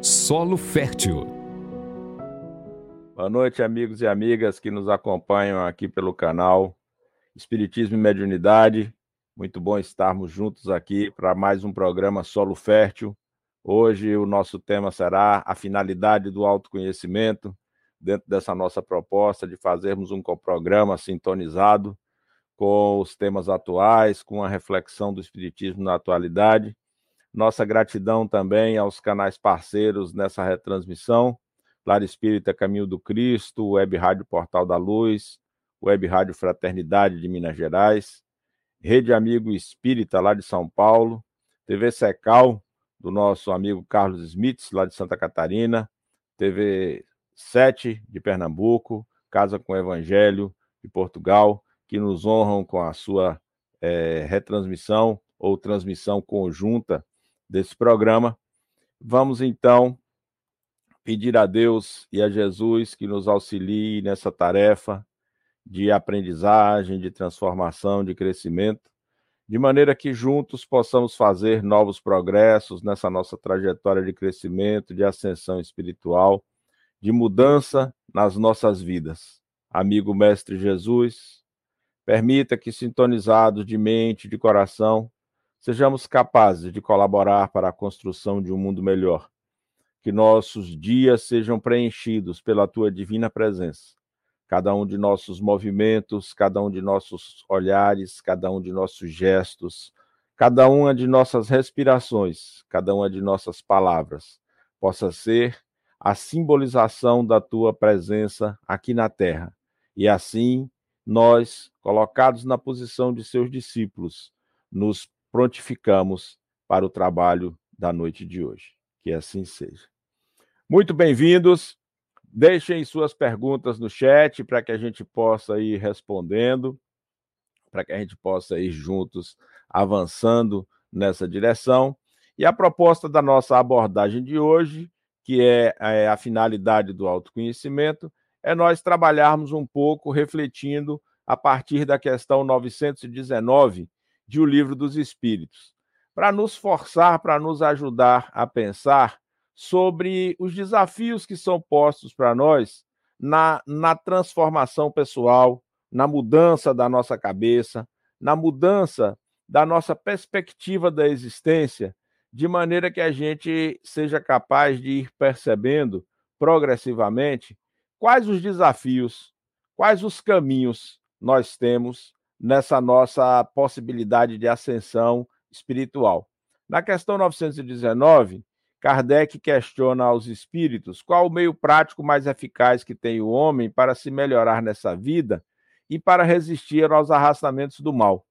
Solo Fértil. Boa noite, amigos e amigas que nos acompanham aqui pelo canal Espiritismo e Mediunidade. Muito bom estarmos juntos aqui para mais um programa Solo Fértil. Hoje o nosso tema será a finalidade do autoconhecimento, dentro dessa nossa proposta de fazermos um programa sintonizado com os temas atuais, com a reflexão do Espiritismo na atualidade. Nossa gratidão também aos canais parceiros nessa retransmissão, Lar Espírita Caminho do Cristo, Web Rádio Portal da Luz, Web Rádio Fraternidade de Minas Gerais, Rede Amigo Espírita lá de São Paulo, TV Secal, do nosso amigo Carlos Smith, lá de Santa Catarina, TV 7 de Pernambuco, Casa com Evangelho de Portugal, que nos honram com a sua é, retransmissão ou transmissão conjunta desse programa. Vamos então pedir a Deus e a Jesus que nos auxilie nessa tarefa de aprendizagem, de transformação, de crescimento, de maneira que juntos possamos fazer novos progressos nessa nossa trajetória de crescimento, de ascensão espiritual, de mudança nas nossas vidas. Amigo Mestre Jesus, permita que, sintonizados de mente e de coração, sejamos capazes de colaborar para a construção de um mundo melhor. Que nossos dias sejam preenchidos pela tua divina presença cada um de nossos movimentos, cada um de nossos olhares, cada um de nossos gestos, cada uma de nossas respirações, cada uma de nossas palavras, possa ser a simbolização da tua presença aqui na terra. E assim, nós, colocados na posição de seus discípulos, nos prontificamos para o trabalho da noite de hoje. Que assim seja. Muito bem-vindos. Deixem suas perguntas no chat para que a gente possa ir respondendo, para que a gente possa ir juntos avançando nessa direção. E a proposta da nossa abordagem de hoje, que é, é a finalidade do autoconhecimento, é nós trabalharmos um pouco refletindo a partir da questão 919 de O Livro dos Espíritos, para nos forçar, para nos ajudar a pensar sobre os desafios que são postos para nós na, na transformação pessoal, na mudança da nossa cabeça, na mudança da nossa perspectiva da existência, de maneira que a gente seja capaz de ir percebendo progressivamente quais os desafios, quais os caminhos nós temos nessa nossa possibilidade de ascensão espiritual. Na questão 919, Kardec questiona aos espíritos qual o meio prático mais eficaz que tem o homem para se melhorar nessa vida e para resistir aos arrastamentos do mal.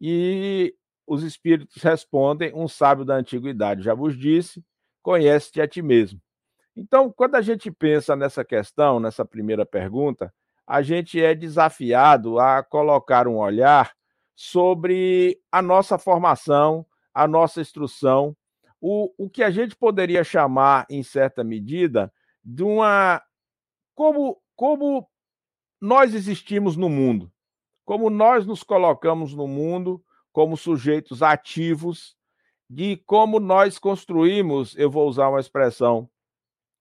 E os espíritos respondem: um sábio da antiguidade já vos disse, conhece-te a ti mesmo. Então, quando a gente pensa nessa questão, nessa primeira pergunta, a gente é desafiado a colocar um olhar sobre a nossa formação, a nossa instrução o, o que a gente poderia chamar, em certa medida, de uma. Como, como nós existimos no mundo, como nós nos colocamos no mundo como sujeitos ativos, de como nós construímos, eu vou usar uma expressão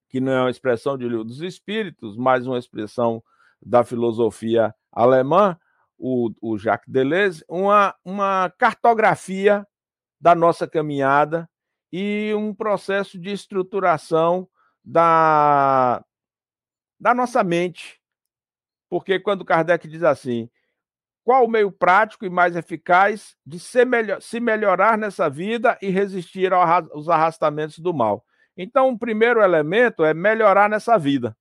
que não é uma expressão de livro dos espíritos, mas uma expressão da filosofia alemã, o, o Jacques Deleuze, uma, uma cartografia da nossa caminhada e um processo de estruturação da, da nossa mente. Porque quando Kardec diz assim, qual o meio prático e mais eficaz de se, melhor, se melhorar nessa vida e resistir aos arrastamentos do mal? Então, o primeiro elemento é melhorar nessa vida.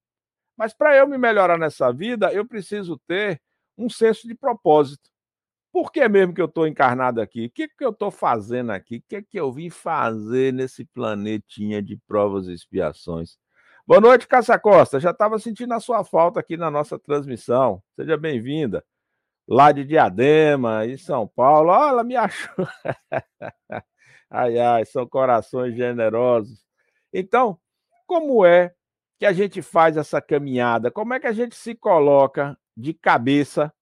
Mas para eu me melhorar nessa vida, eu preciso ter um senso de propósito. Por que mesmo que eu estou encarnado aqui? O que, que eu estou fazendo aqui? O que, que eu vim fazer nesse planetinha de provas e expiações? Boa noite, Cássia Costa. Já estava sentindo a sua falta aqui na nossa transmissão. Seja bem-vinda. Lá de Diadema, em São Paulo. Olha, ela me achou. ai, ai, são corações generosos. Então, como é que a gente faz essa caminhada? Como é que a gente se coloca de cabeça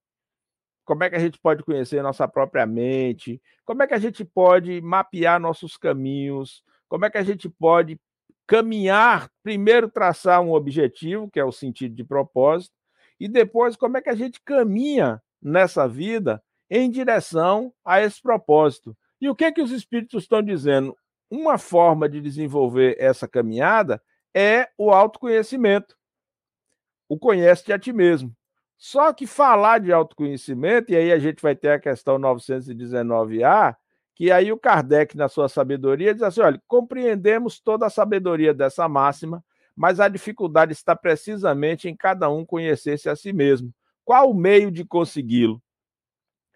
como é que a gente pode conhecer nossa própria mente, como é que a gente pode mapear nossos caminhos, como é que a gente pode caminhar, primeiro traçar um objetivo, que é o sentido de propósito, e depois como é que a gente caminha nessa vida em direção a esse propósito. E o que é que os espíritos estão dizendo? Uma forma de desenvolver essa caminhada é o autoconhecimento. O conhece-te a ti mesmo. Só que falar de autoconhecimento, e aí a gente vai ter a questão 919A, que aí o Kardec, na sua sabedoria, diz assim: olha, compreendemos toda a sabedoria dessa máxima, mas a dificuldade está precisamente em cada um conhecer-se a si mesmo. Qual o meio de consegui-lo?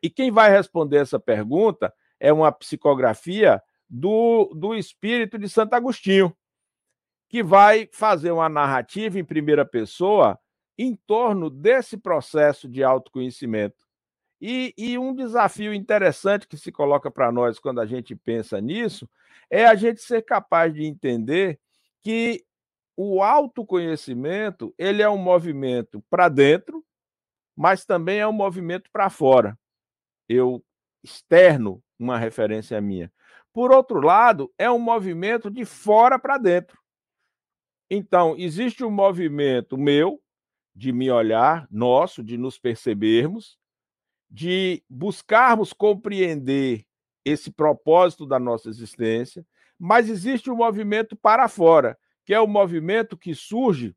E quem vai responder essa pergunta é uma psicografia do, do espírito de Santo Agostinho, que vai fazer uma narrativa em primeira pessoa em torno desse processo de autoconhecimento. E, e um desafio interessante que se coloca para nós quando a gente pensa nisso é a gente ser capaz de entender que o autoconhecimento ele é um movimento para dentro, mas também é um movimento para fora. Eu externo uma referência minha. Por outro lado, é um movimento de fora para dentro. Então, existe um movimento meu, de me olhar, nosso, de nos percebermos, de buscarmos compreender esse propósito da nossa existência, mas existe um movimento para fora, que é o movimento que surge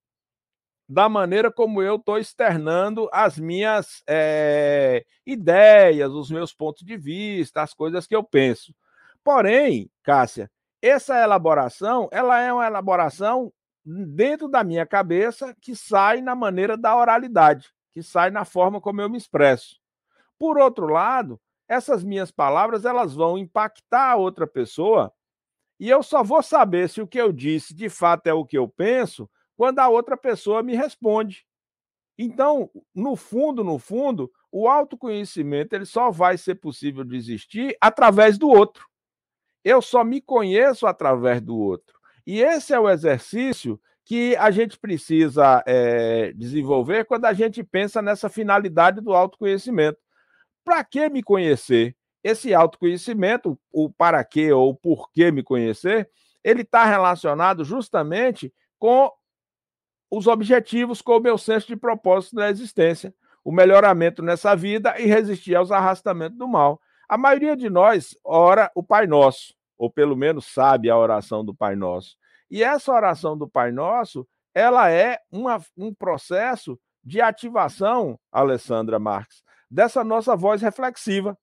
da maneira como eu estou externando as minhas é, ideias, os meus pontos de vista, as coisas que eu penso. Porém, Cássia, essa elaboração, ela é uma elaboração dentro da minha cabeça que sai na maneira da oralidade, que sai na forma como eu me expresso. Por outro lado, essas minhas palavras elas vão impactar a outra pessoa e eu só vou saber se o que eu disse de fato é o que eu penso quando a outra pessoa me responde. Então, no fundo, no fundo, o autoconhecimento ele só vai ser possível de existir através do outro. Eu só me conheço através do outro. E esse é o exercício que a gente precisa é, desenvolver quando a gente pensa nessa finalidade do autoconhecimento. Para que me conhecer? Esse autoconhecimento, o para que ou o porquê me conhecer, ele está relacionado justamente com os objetivos, com o meu senso de propósito da existência, o melhoramento nessa vida e resistir aos arrastamentos do mal. A maioria de nós ora o Pai Nosso ou pelo menos sabe a oração do Pai Nosso. E essa oração do Pai Nosso, ela é uma, um processo de ativação, Alessandra Marques, dessa nossa voz reflexiva.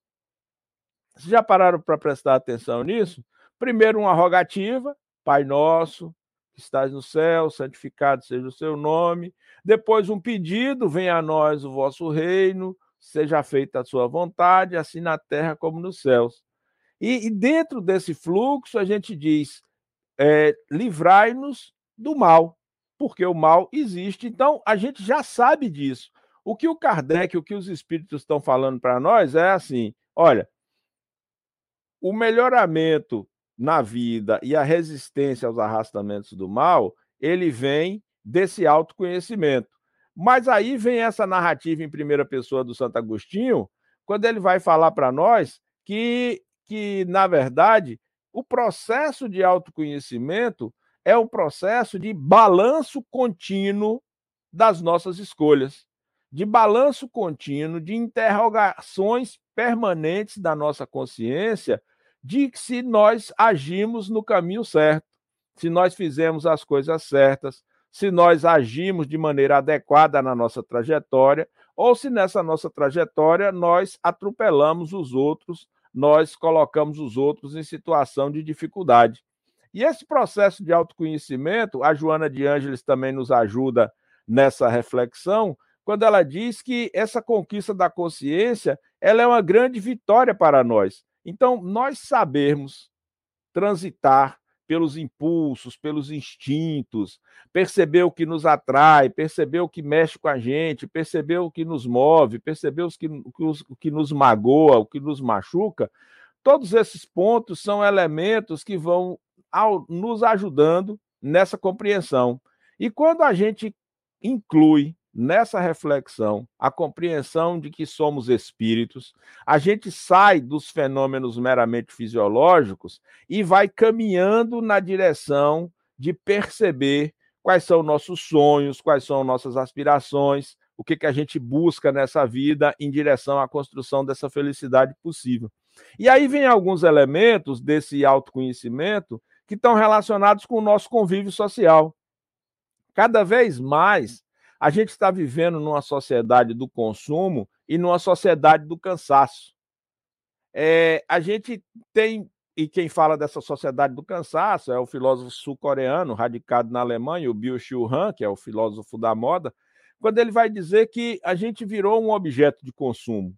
Vocês já pararam para prestar atenção nisso? Primeiro, uma rogativa, Pai Nosso, que estás no céu, santificado seja o seu nome. Depois, um pedido: venha a nós o vosso reino, seja feita a sua vontade, assim na terra como nos céus. E, e dentro desse fluxo, a gente diz: é, livrai-nos do mal, porque o mal existe. Então, a gente já sabe disso. O que o Kardec, o que os espíritos estão falando para nós é assim: olha, o melhoramento na vida e a resistência aos arrastamentos do mal, ele vem desse autoconhecimento. Mas aí vem essa narrativa em primeira pessoa do Santo Agostinho, quando ele vai falar para nós que que, na verdade, o processo de autoconhecimento é um processo de balanço contínuo das nossas escolhas, de balanço contínuo, de interrogações permanentes da nossa consciência de se nós agimos no caminho certo, se nós fizemos as coisas certas, se nós agimos de maneira adequada na nossa trajetória, ou se nessa nossa trajetória nós atropelamos os outros nós colocamos os outros em situação de dificuldade. E esse processo de autoconhecimento, a Joana de Ângeles também nos ajuda nessa reflexão, quando ela diz que essa conquista da consciência, ela é uma grande vitória para nós. Então, nós sabermos transitar pelos impulsos, pelos instintos, perceber o que nos atrai, perceber o que mexe com a gente, perceber o que nos move, perceber os que, o que nos magoa, o que nos machuca. Todos esses pontos são elementos que vão ao, nos ajudando nessa compreensão. E quando a gente inclui nessa reflexão a compreensão de que somos espíritos, a gente sai dos fenômenos meramente fisiológicos e vai caminhando na direção de perceber quais são nossos sonhos, quais são nossas aspirações, o que, que a gente busca nessa vida em direção à construção dessa felicidade possível. E aí vem alguns elementos desse autoconhecimento que estão relacionados com o nosso convívio social. Cada vez mais a gente está vivendo numa sociedade do consumo e numa sociedade do cansaço. É, a gente tem, e quem fala dessa sociedade do cansaço é o filósofo sul-coreano, radicado na Alemanha, o Byung-Chul Han, que é o filósofo da moda, quando ele vai dizer que a gente virou um objeto de consumo.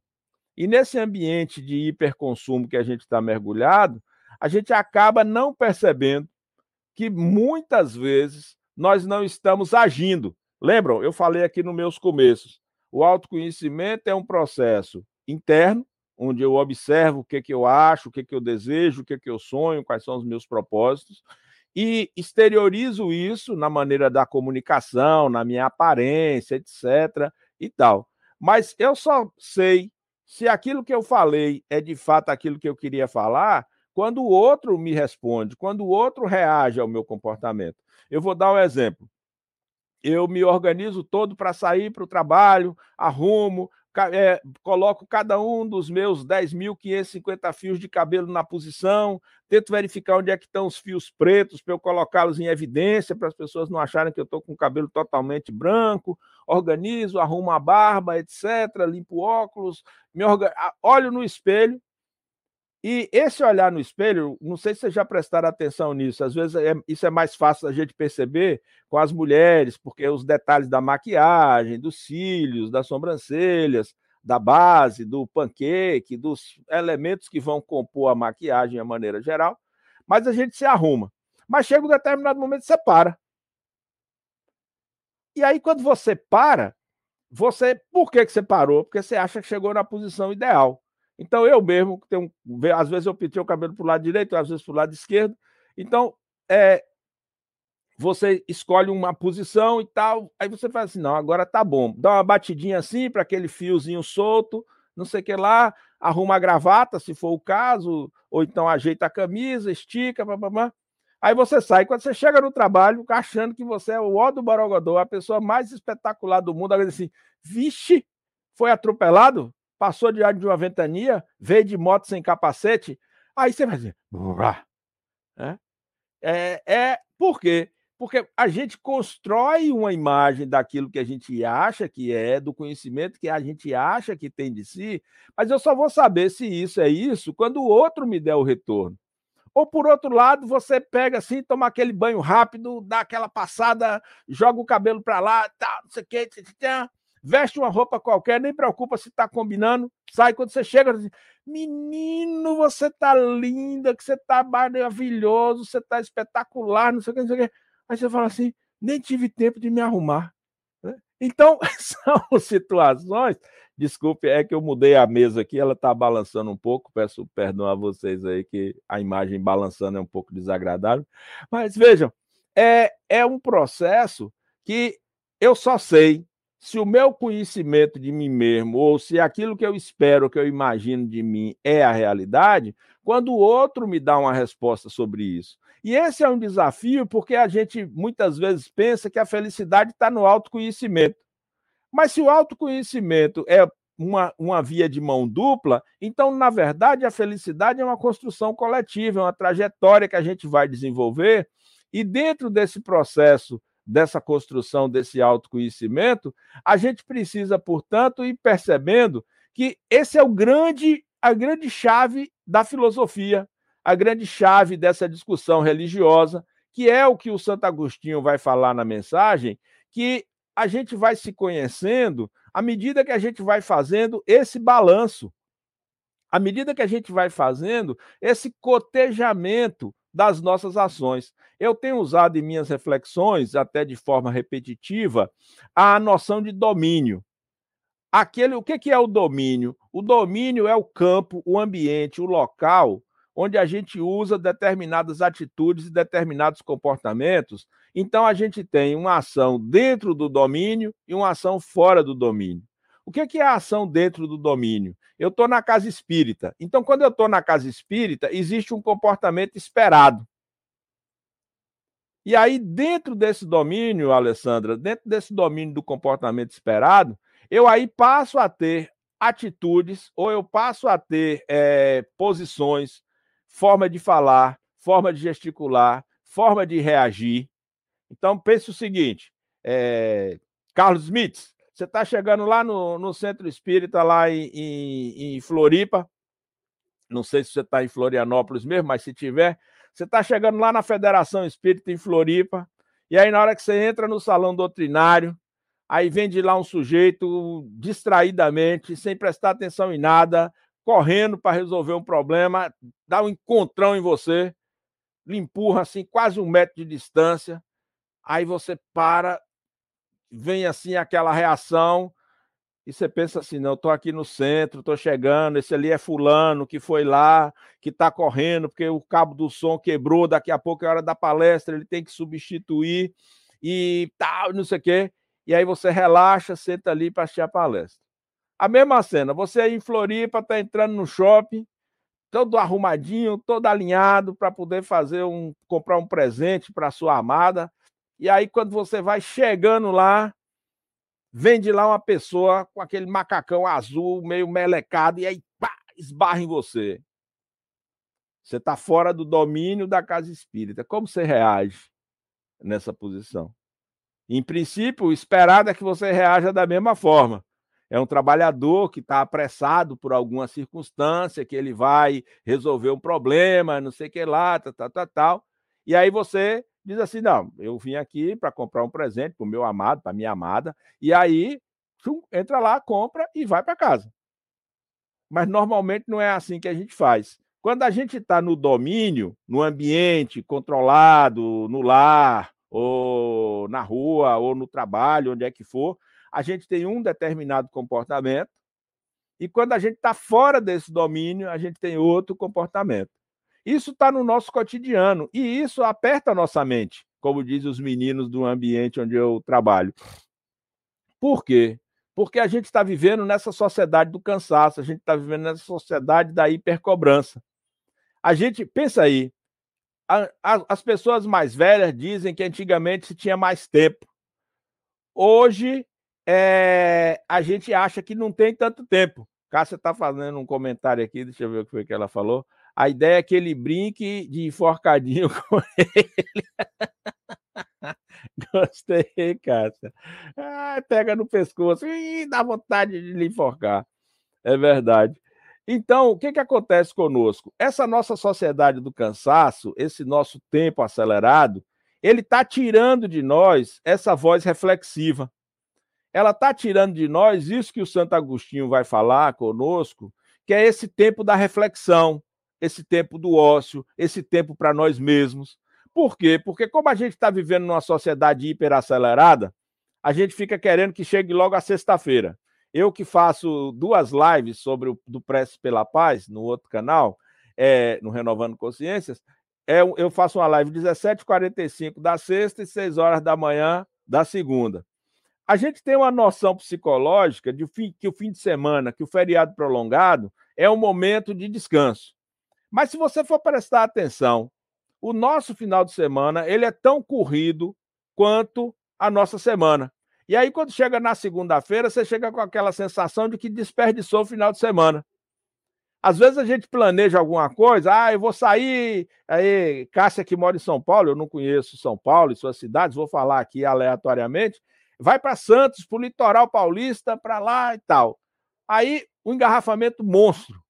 E nesse ambiente de hiperconsumo que a gente está mergulhado, a gente acaba não percebendo que muitas vezes nós não estamos agindo. Lembram? Eu falei aqui nos meus começos. O autoconhecimento é um processo interno, onde eu observo o que, que eu acho, o que, que eu desejo, o que, que eu sonho, quais são os meus propósitos e exteriorizo isso na maneira da comunicação, na minha aparência, etc. e tal. Mas eu só sei se aquilo que eu falei é de fato aquilo que eu queria falar quando o outro me responde, quando o outro reage ao meu comportamento. Eu vou dar um exemplo. Eu me organizo todo para sair para o trabalho, arrumo, é, coloco cada um dos meus 10.550 fios de cabelo na posição, tento verificar onde é que estão os fios pretos para eu colocá-los em evidência, para as pessoas não acharem que eu estou com o cabelo totalmente branco, organizo, arrumo a barba, etc., limpo óculos, me organ... olho no espelho, e esse olhar no espelho, não sei se vocês já prestaram atenção nisso, às vezes é, isso é mais fácil a gente perceber com as mulheres, porque os detalhes da maquiagem, dos cílios, das sobrancelhas, da base, do panqueque, dos elementos que vão compor a maquiagem de maneira geral, mas a gente se arruma. Mas chega um determinado momento você para. E aí, quando você para, você. Por que, que você parou? Porque você acha que chegou na posição ideal. Então, eu mesmo, tenho, às vezes eu pintei o cabelo para o lado direito, às vezes para o lado esquerdo. Então, é, você escolhe uma posição e tal, aí você faz assim, não, agora tá bom. Dá uma batidinha assim para aquele fiozinho solto, não sei o que lá, arruma a gravata, se for o caso, ou então ajeita a camisa, estica, papapá. Aí você sai. Quando você chega no trabalho, achando que você é o ó do Borogodó, a pessoa mais espetacular do mundo, agora assim, vixe, foi atropelado? Passou diante de uma ventania, veio de moto sem capacete, aí você vai dizer. Né? É, é por quê? Porque a gente constrói uma imagem daquilo que a gente acha que é, do conhecimento que a gente acha que tem de si, mas eu só vou saber se isso é isso quando o outro me der o retorno. Ou por outro lado, você pega assim, toma aquele banho rápido, dá aquela passada, joga o cabelo para lá, tá, não sei o que, veste uma roupa qualquer, nem preocupa se está combinando, sai quando você chega, assim, menino, você tá linda, que você tá maravilhoso, você tá espetacular, não sei o que, não sei o que. Aí você fala assim, nem tive tempo de me arrumar. Né? Então, são situações. Desculpe, é que eu mudei a mesa aqui, ela está balançando um pouco. Peço perdão a vocês aí que a imagem balançando é um pouco desagradável. Mas vejam, é, é um processo que eu só sei se o meu conhecimento de mim mesmo, ou se aquilo que eu espero, que eu imagino de mim é a realidade, quando o outro me dá uma resposta sobre isso. E esse é um desafio porque a gente muitas vezes pensa que a felicidade está no autoconhecimento. Mas se o autoconhecimento é uma, uma via de mão dupla, então, na verdade, a felicidade é uma construção coletiva, é uma trajetória que a gente vai desenvolver, e dentro desse processo dessa construção desse autoconhecimento, a gente precisa, portanto, ir percebendo que esse é o grande a grande chave da filosofia, a grande chave dessa discussão religiosa, que é o que o Santo Agostinho vai falar na mensagem, que a gente vai se conhecendo à medida que a gente vai fazendo esse balanço, à medida que a gente vai fazendo esse cotejamento das nossas ações. Eu tenho usado em minhas reflexões, até de forma repetitiva, a noção de domínio. Aquele, o que é o domínio? O domínio é o campo, o ambiente, o local onde a gente usa determinadas atitudes e determinados comportamentos. Então a gente tem uma ação dentro do domínio e uma ação fora do domínio. O que é a ação dentro do domínio? Eu estou na casa espírita. Então, quando eu estou na casa espírita, existe um comportamento esperado. E aí, dentro desse domínio, Alessandra, dentro desse domínio do comportamento esperado, eu aí passo a ter atitudes ou eu passo a ter é, posições, forma de falar, forma de gesticular, forma de reagir. Então, pense o seguinte: é, Carlos Smith, você está chegando lá no, no, centro espírita, lá em, em, em Floripa. Não sei se você está em Florianópolis mesmo, mas se tiver, você está chegando lá na Federação Espírita em Floripa, e aí na hora que você entra no salão doutrinário, aí vem de lá um sujeito distraidamente, sem prestar atenção em nada, correndo para resolver um problema, dá um encontrão em você, lhe empurra assim quase um metro de distância, aí você para, vem assim aquela reação, e você pensa assim, não, estou aqui no centro, estou chegando, esse ali é fulano que foi lá, que está correndo, porque o cabo do som quebrou, daqui a pouco é hora da palestra, ele tem que substituir e tal, não sei o quê. E aí você relaxa, senta ali para assistir a palestra. A mesma cena, você aí em Floripa, está entrando no shopping, todo arrumadinho, todo alinhado para poder fazer um comprar um presente para sua amada. E aí quando você vai chegando lá, vem de lá uma pessoa com aquele macacão azul, meio melecado, e aí pá, esbarra em você. Você está fora do domínio da casa espírita. Como você reage nessa posição? Em princípio, o esperado é que você reaja da mesma forma. É um trabalhador que está apressado por alguma circunstância, que ele vai resolver um problema, não sei o que lá, tal, tal, tal, tal. E aí você diz assim: não, eu vim aqui para comprar um presente para o meu amado, para minha amada, e aí entra lá, compra e vai para casa. Mas normalmente não é assim que a gente faz. Quando a gente está no domínio, no ambiente controlado, no lar, ou na rua, ou no trabalho, onde é que for, a gente tem um determinado comportamento, e quando a gente está fora desse domínio, a gente tem outro comportamento. Isso está no nosso cotidiano e isso aperta a nossa mente, como dizem os meninos do ambiente onde eu trabalho. Por quê? Porque a gente está vivendo nessa sociedade do cansaço, a gente está vivendo nessa sociedade da hipercobrança. A gente, pensa aí, a, a, as pessoas mais velhas dizem que antigamente se tinha mais tempo. Hoje, é, a gente acha que não tem tanto tempo. Cássia está fazendo um comentário aqui, deixa eu ver o que foi que ela falou. A ideia é que ele brinque de enforcadinho com ele. Gostei, Cássia. Ah, pega no pescoço e dá vontade de lhe enforcar. É verdade. Então, o que, que acontece conosco? Essa nossa sociedade do cansaço, esse nosso tempo acelerado, ele está tirando de nós essa voz reflexiva. Ela está tirando de nós isso que o Santo Agostinho vai falar conosco, que é esse tempo da reflexão, esse tempo do ócio, esse tempo para nós mesmos. Por quê? Porque como a gente está vivendo numa sociedade hiperacelerada, a gente fica querendo que chegue logo a sexta-feira. Eu que faço duas lives sobre o do Prece pela Paz no outro canal, é, no Renovando Consciências, é, eu faço uma live 17h45 da sexta e 6 horas da manhã da segunda. A gente tem uma noção psicológica de que o fim de semana, que o feriado prolongado, é um momento de descanso. Mas se você for prestar atenção, o nosso final de semana ele é tão corrido quanto a nossa semana. E aí, quando chega na segunda-feira, você chega com aquela sensação de que desperdiçou o final de semana. Às vezes a gente planeja alguma coisa, ah, eu vou sair. Aí, Cássia, que mora em São Paulo, eu não conheço São Paulo e suas cidades, vou falar aqui aleatoriamente. Vai para Santos, para o litoral paulista, para lá e tal. Aí, um engarrafamento monstro.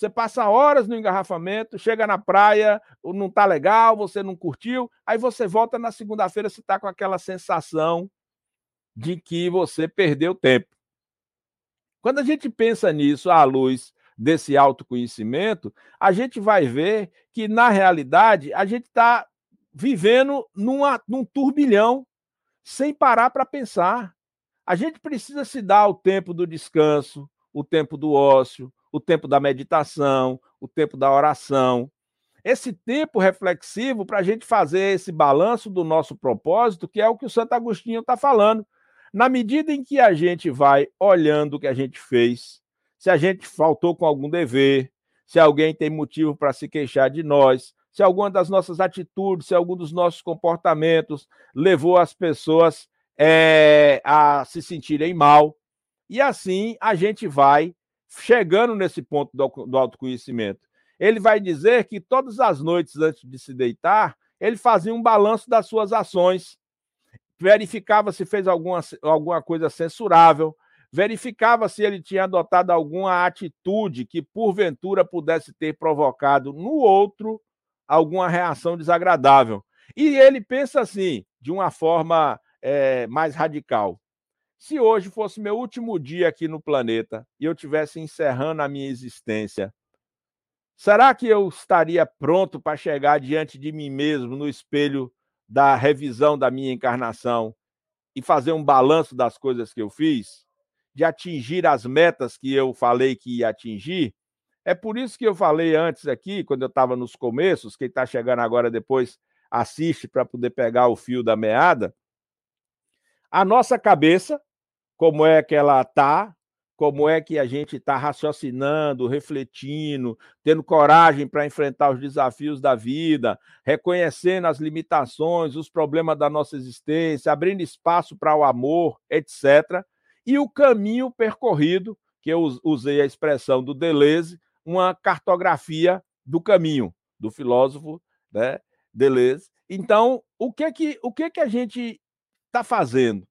Você passa horas no engarrafamento, chega na praia, não tá legal, você não curtiu, aí você volta na segunda-feira, você tá com aquela sensação de que você perdeu tempo. Quando a gente pensa nisso à luz desse autoconhecimento, a gente vai ver que, na realidade, a gente está vivendo numa, num turbilhão, sem parar para pensar. A gente precisa se dar o tempo do descanso, o tempo do ócio, o tempo da meditação, o tempo da oração. Esse tempo reflexivo para a gente fazer esse balanço do nosso propósito, que é o que o Santo Agostinho está falando. Na medida em que a gente vai olhando o que a gente fez, se a gente faltou com algum dever, se alguém tem motivo para se queixar de nós, se alguma das nossas atitudes, se algum dos nossos comportamentos levou as pessoas é, a se sentirem mal. E assim a gente vai chegando nesse ponto do, do autoconhecimento. Ele vai dizer que todas as noites antes de se deitar, ele fazia um balanço das suas ações, verificava se fez alguma, alguma coisa censurável, verificava se ele tinha adotado alguma atitude que, porventura, pudesse ter provocado no outro alguma reação desagradável. E ele pensa assim, de uma forma é, mais radical. Se hoje fosse meu último dia aqui no planeta e eu tivesse encerrando a minha existência, será que eu estaria pronto para chegar diante de mim mesmo no espelho da revisão da minha encarnação e fazer um balanço das coisas que eu fiz? De atingir as metas que eu falei que ia atingir? É por isso que eu falei antes aqui, quando eu estava nos começos, quem está chegando agora depois assiste para poder pegar o fio da meada. A nossa cabeça como é que ela está, como é que a gente está raciocinando, refletindo, tendo coragem para enfrentar os desafios da vida, reconhecendo as limitações, os problemas da nossa existência, abrindo espaço para o amor, etc. E o caminho percorrido, que eu usei a expressão do Deleuze, uma cartografia do caminho do filósofo, né, Deleuze. Então, o que que o que que a gente está fazendo?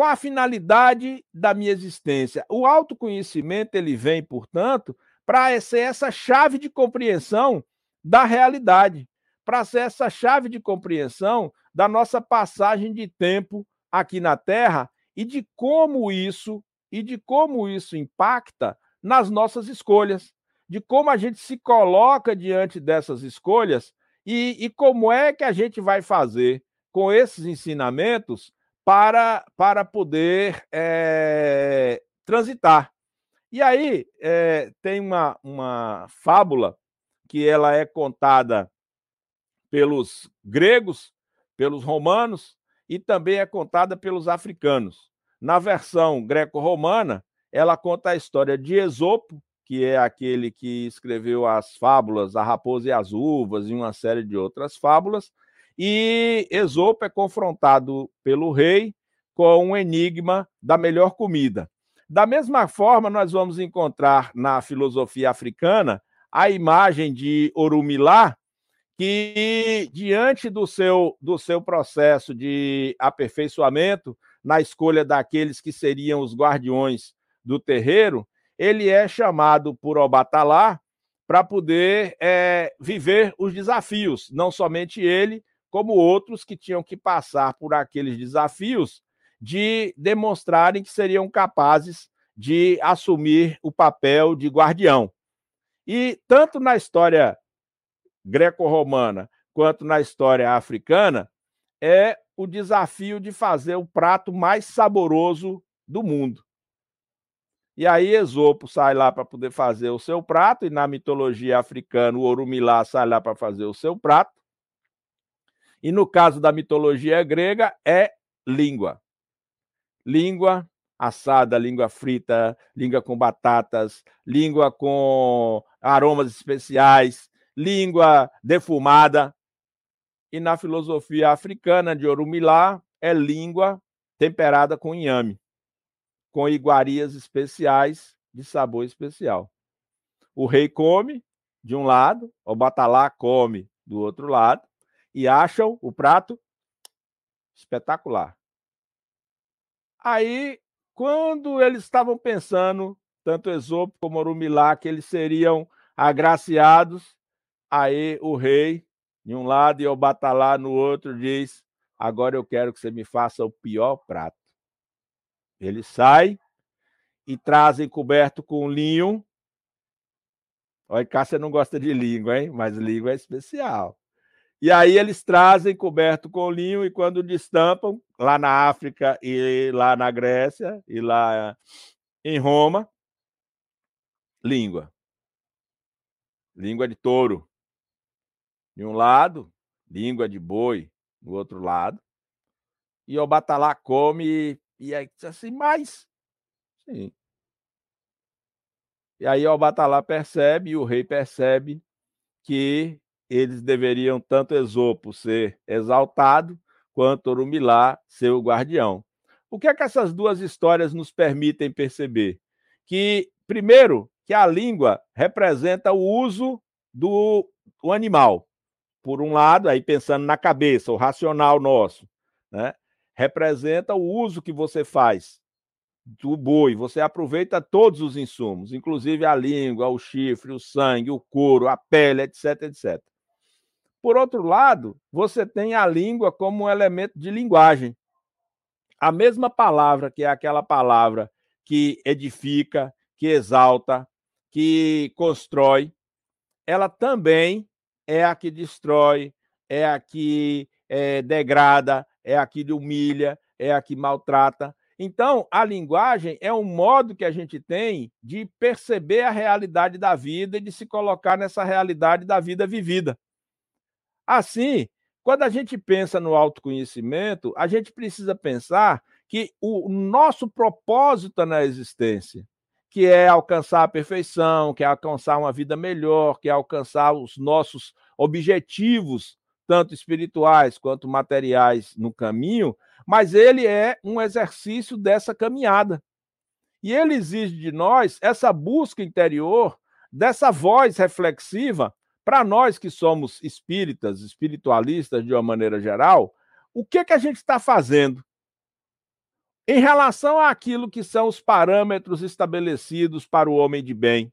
Qual a finalidade da minha existência? O autoconhecimento ele vem, portanto, para ser essa chave de compreensão da realidade, para ser essa chave de compreensão da nossa passagem de tempo aqui na Terra e de como isso e de como isso impacta nas nossas escolhas, de como a gente se coloca diante dessas escolhas e, e como é que a gente vai fazer com esses ensinamentos para, para poder é, transitar. E aí é, tem uma, uma fábula que ela é contada pelos gregos, pelos romanos e também é contada pelos africanos. Na versão greco-romana, ela conta a história de Esopo, que é aquele que escreveu as fábulas A Raposa e as Uvas e uma série de outras fábulas, e Esopo é confrontado pelo rei com um enigma da melhor comida. Da mesma forma, nós vamos encontrar na filosofia africana a imagem de Orumilá, que, diante do seu, do seu processo de aperfeiçoamento, na escolha daqueles que seriam os guardiões do terreiro, ele é chamado por Obatalá para poder é, viver os desafios, não somente ele, como outros que tinham que passar por aqueles desafios de demonstrarem que seriam capazes de assumir o papel de guardião. E tanto na história greco-romana quanto na história africana, é o desafio de fazer o prato mais saboroso do mundo. E aí Esopo sai lá para poder fazer o seu prato, e na mitologia africana o Orumilá sai lá para fazer o seu prato. E no caso da mitologia grega, é língua. Língua assada, língua frita, língua com batatas, língua com aromas especiais, língua defumada. E na filosofia africana de Orumilá, é língua temperada com inhame, com iguarias especiais de sabor especial. O rei come de um lado, o batalá come do outro lado, e acham o prato espetacular. Aí, quando eles estavam pensando, tanto Esopo como Orumilá, que eles seriam agraciados, aí o rei, de um lado, e o Batalá no outro, diz: Agora eu quero que você me faça o pior prato. Ele sai e trazem coberto com linho. Olha, Cássia não gosta de língua, hein? Mas língua é especial. E aí eles trazem coberto com linho e quando destampam, lá na África e lá na Grécia e lá em Roma, língua. Língua de touro. De um lado, língua de boi, do outro lado. E o Batalá come e aí assim, mas sim. E aí o Batalá percebe, e o rei percebe que eles deveriam tanto Esopo ser exaltado quanto Orumilá ser o guardião. O que é que essas duas histórias nos permitem perceber? Que, primeiro, que a língua representa o uso do animal. Por um lado, aí pensando na cabeça, o racional nosso, né? representa o uso que você faz do boi. Você aproveita todos os insumos, inclusive a língua, o chifre, o sangue, o couro, a pele, etc, etc. Por outro lado, você tem a língua como um elemento de linguagem. A mesma palavra, que é aquela palavra que edifica, que exalta, que constrói, ela também é a que destrói, é a que é, degrada, é a que humilha, é a que maltrata. Então, a linguagem é um modo que a gente tem de perceber a realidade da vida e de se colocar nessa realidade da vida vivida. Assim, quando a gente pensa no autoconhecimento, a gente precisa pensar que o nosso propósito na existência, que é alcançar a perfeição, que é alcançar uma vida melhor, que é alcançar os nossos objetivos, tanto espirituais quanto materiais no caminho, mas ele é um exercício dessa caminhada. E ele exige de nós essa busca interior, dessa voz reflexiva para nós que somos espíritas, espiritualistas de uma maneira geral, o que, que a gente está fazendo? Em relação àquilo que são os parâmetros estabelecidos para o homem de bem,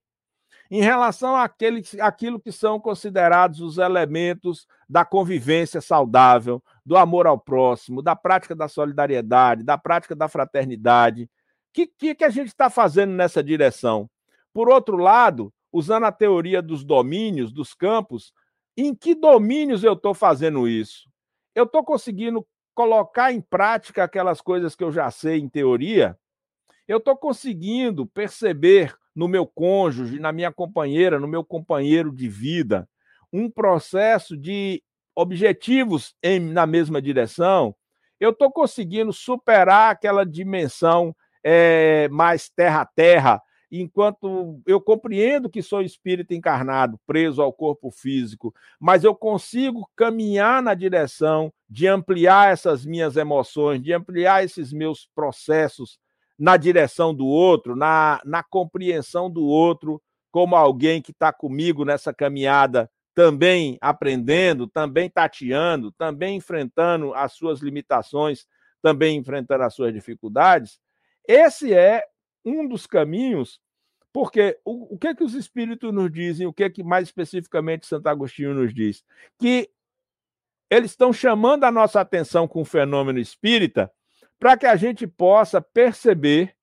em relação àquele, àquilo que são considerados os elementos da convivência saudável, do amor ao próximo, da prática da solidariedade, da prática da fraternidade. O que, que, que a gente está fazendo nessa direção? Por outro lado, usando a teoria dos domínios, dos campos, em que domínios eu estou fazendo isso? Eu estou conseguindo colocar em prática aquelas coisas que eu já sei em teoria? Eu estou conseguindo perceber no meu cônjuge, na minha companheira, no meu companheiro de vida, um processo de objetivos em, na mesma direção? Eu estou conseguindo superar aquela dimensão é, mais terra-terra enquanto eu compreendo que sou espírito encarnado, preso ao corpo físico, mas eu consigo caminhar na direção de ampliar essas minhas emoções, de ampliar esses meus processos na direção do outro, na, na compreensão do outro, como alguém que está comigo nessa caminhada, também aprendendo, também tateando, também enfrentando as suas limitações, também enfrentando as suas dificuldades. Esse é um dos caminhos, porque o, o que que os espíritos nos dizem, o que que mais especificamente Santo Agostinho nos diz? Que eles estão chamando a nossa atenção com o fenômeno espírita para que a gente possa perceber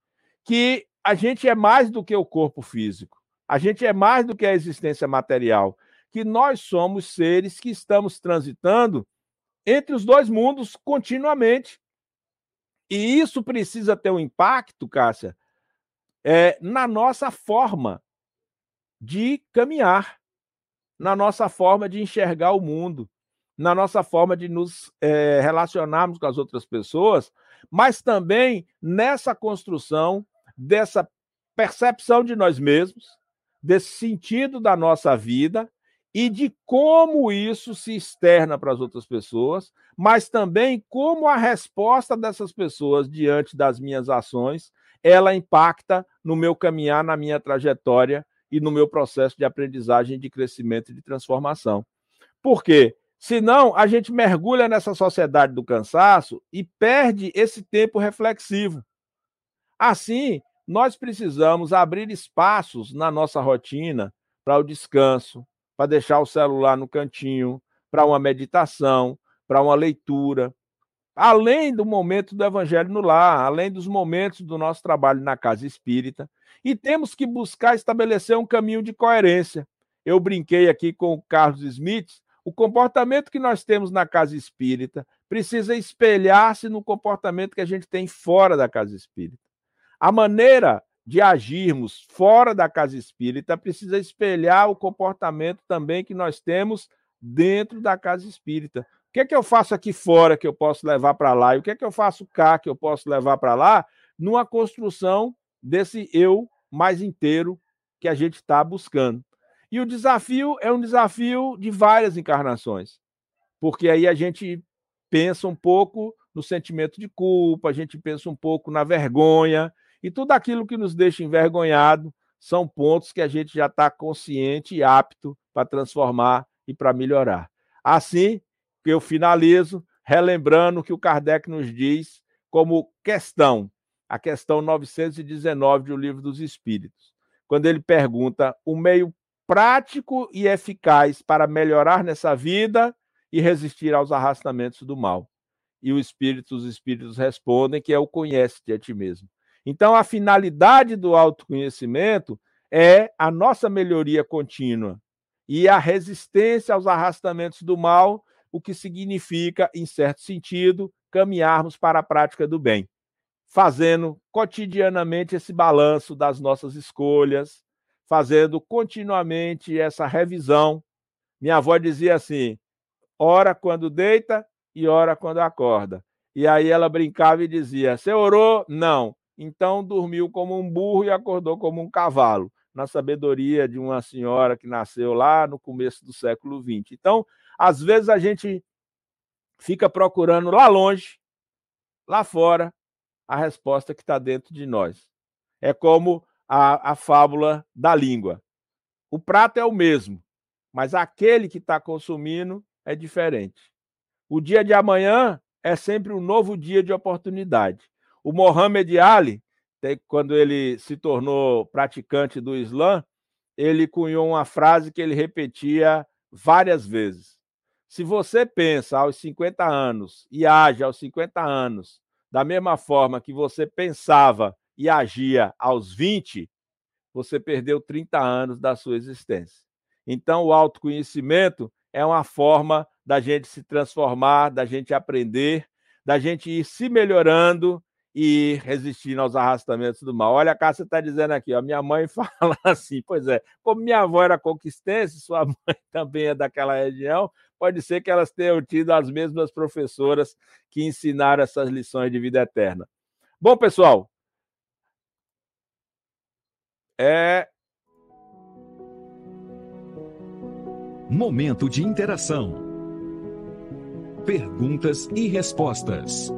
que a gente é mais do que o corpo físico, a gente é mais do que a existência material, que nós somos seres que estamos transitando entre os dois mundos continuamente. E isso precisa ter um impacto, Cássia, é, na nossa forma de caminhar, na nossa forma de enxergar o mundo, na nossa forma de nos é, relacionarmos com as outras pessoas, mas também nessa construção dessa percepção de nós mesmos, desse sentido da nossa vida e de como isso se externa para as outras pessoas, mas também como a resposta dessas pessoas diante das minhas ações ela impacta no meu caminhar, na minha trajetória e no meu processo de aprendizagem, de crescimento e de transformação. Por quê? Senão, a gente mergulha nessa sociedade do cansaço e perde esse tempo reflexivo. Assim, nós precisamos abrir espaços na nossa rotina para o descanso, para deixar o celular no cantinho, para uma meditação, para uma leitura, além do momento do evangelho no lar, além dos momentos do nosso trabalho na casa espírita, e temos que buscar estabelecer um caminho de coerência. Eu brinquei aqui com o Carlos Smith, o comportamento que nós temos na casa espírita precisa espelhar-se no comportamento que a gente tem fora da casa espírita. A maneira de agirmos fora da casa espírita precisa espelhar o comportamento também que nós temos dentro da casa espírita que é que eu faço aqui fora que eu posso levar para lá? E o que é que eu faço cá que eu posso levar para lá? Numa construção desse eu mais inteiro que a gente está buscando. E o desafio é um desafio de várias encarnações, porque aí a gente pensa um pouco no sentimento de culpa, a gente pensa um pouco na vergonha, e tudo aquilo que nos deixa envergonhado são pontos que a gente já está consciente e apto para transformar e para melhorar. Assim que eu finalizo, relembrando que o Kardec nos diz como questão, a questão 919 do Livro dos Espíritos, quando ele pergunta o meio prático e eficaz para melhorar nessa vida e resistir aos arrastamentos do mal. E o espírito, os espíritos respondem que é o conhece-te a ti mesmo. Então, a finalidade do autoconhecimento é a nossa melhoria contínua e a resistência aos arrastamentos do mal, o que significa, em certo sentido, caminharmos para a prática do bem, fazendo cotidianamente esse balanço das nossas escolhas, fazendo continuamente essa revisão. Minha avó dizia assim: ora quando deita e ora quando acorda. E aí ela brincava e dizia: Você orou? Não. Então dormiu como um burro e acordou como um cavalo, na sabedoria de uma senhora que nasceu lá no começo do século XX. Então, às vezes a gente fica procurando lá longe, lá fora, a resposta que está dentro de nós. É como a, a fábula da língua. O prato é o mesmo, mas aquele que está consumindo é diferente. O dia de amanhã é sempre um novo dia de oportunidade. O Mohamed Ali, quando ele se tornou praticante do Islã, ele cunhou uma frase que ele repetia várias vezes. Se você pensa aos 50 anos e age aos 50 anos da mesma forma que você pensava e agia aos 20, você perdeu 30 anos da sua existência. Então, o autoconhecimento é uma forma da gente se transformar, da gente aprender, da gente ir se melhorando e resistindo aos arrastamentos do mal. Olha, a Cássia está dizendo aqui, ó, minha mãe fala assim, pois é, como minha avó era conquistense, sua mãe também é daquela região, pode ser que elas tenham tido as mesmas professoras que ensinaram essas lições de vida eterna. Bom, pessoal, é Momento de interação. Perguntas e respostas.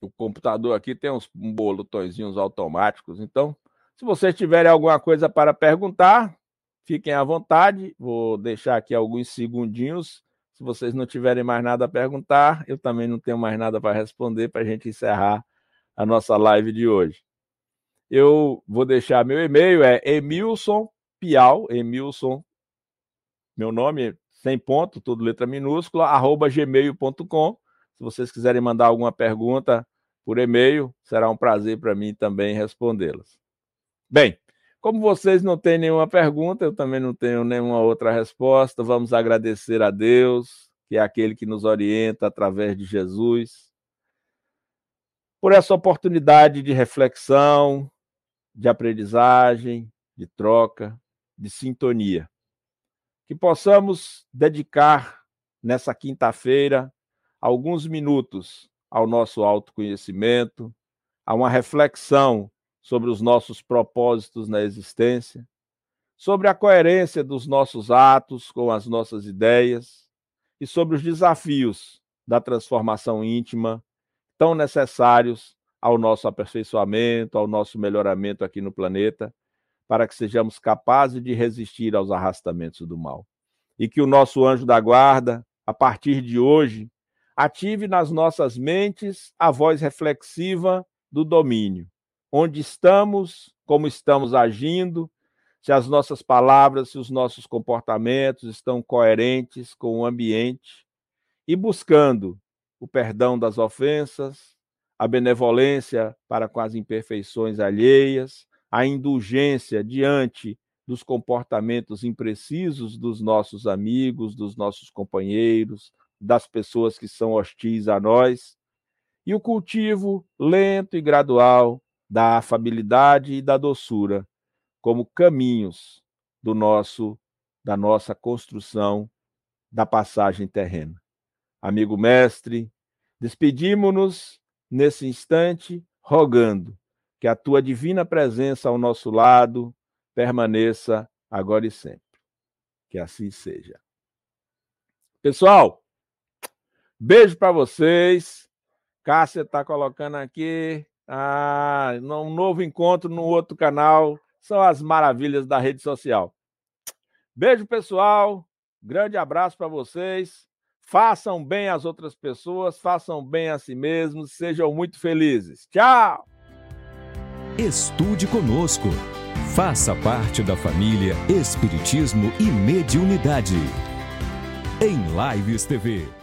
O computador aqui tem uns botõezinhos automáticos, então, se vocês tiverem alguma coisa para perguntar, fiquem à vontade. Vou deixar aqui alguns segundinhos. Se vocês não tiverem mais nada a perguntar, eu também não tenho mais nada para responder para a gente encerrar a nossa live de hoje. Eu vou deixar meu e-mail, é Emilson Pial, Emilson, meu nome, sem ponto, tudo letra minúscula, arroba gmail.com. Se vocês quiserem mandar alguma pergunta por e-mail, será um prazer para mim também respondê-las. Bem, como vocês não têm nenhuma pergunta, eu também não tenho nenhuma outra resposta. Vamos agradecer a Deus, que é aquele que nos orienta através de Jesus, por essa oportunidade de reflexão, de aprendizagem, de troca, de sintonia. Que possamos dedicar nessa quinta-feira alguns minutos ao nosso autoconhecimento, a uma reflexão sobre os nossos propósitos na existência, sobre a coerência dos nossos atos com as nossas ideias e sobre os desafios da transformação íntima tão necessários ao nosso aperfeiçoamento, ao nosso melhoramento aqui no planeta para que sejamos capazes de resistir aos arrastamentos do mal. E que o nosso anjo da guarda, a partir de hoje, ative nas nossas mentes a voz reflexiva do domínio. Onde estamos, como estamos agindo, se as nossas palavras, se os nossos comportamentos estão coerentes com o ambiente e buscando o perdão das ofensas, a benevolência para com as imperfeições alheias, a indulgência diante dos comportamentos imprecisos dos nossos amigos, dos nossos companheiros, das pessoas que são hostis a nós, e o cultivo lento e gradual da afabilidade e da doçura como caminhos do nosso da nossa construção da passagem terrena. Amigo mestre, despedimos-nos nesse instante rogando que a tua divina presença ao nosso lado permaneça agora e sempre. Que assim seja. Pessoal, beijo para vocês. Cássia está colocando aqui. Ah, um novo encontro no outro canal. São as maravilhas da rede social. Beijo, pessoal. Grande abraço para vocês. Façam bem às outras pessoas, façam bem a si mesmos, sejam muito felizes. Tchau! Estude conosco. Faça parte da família Espiritismo e Mediunidade. Em Lives TV.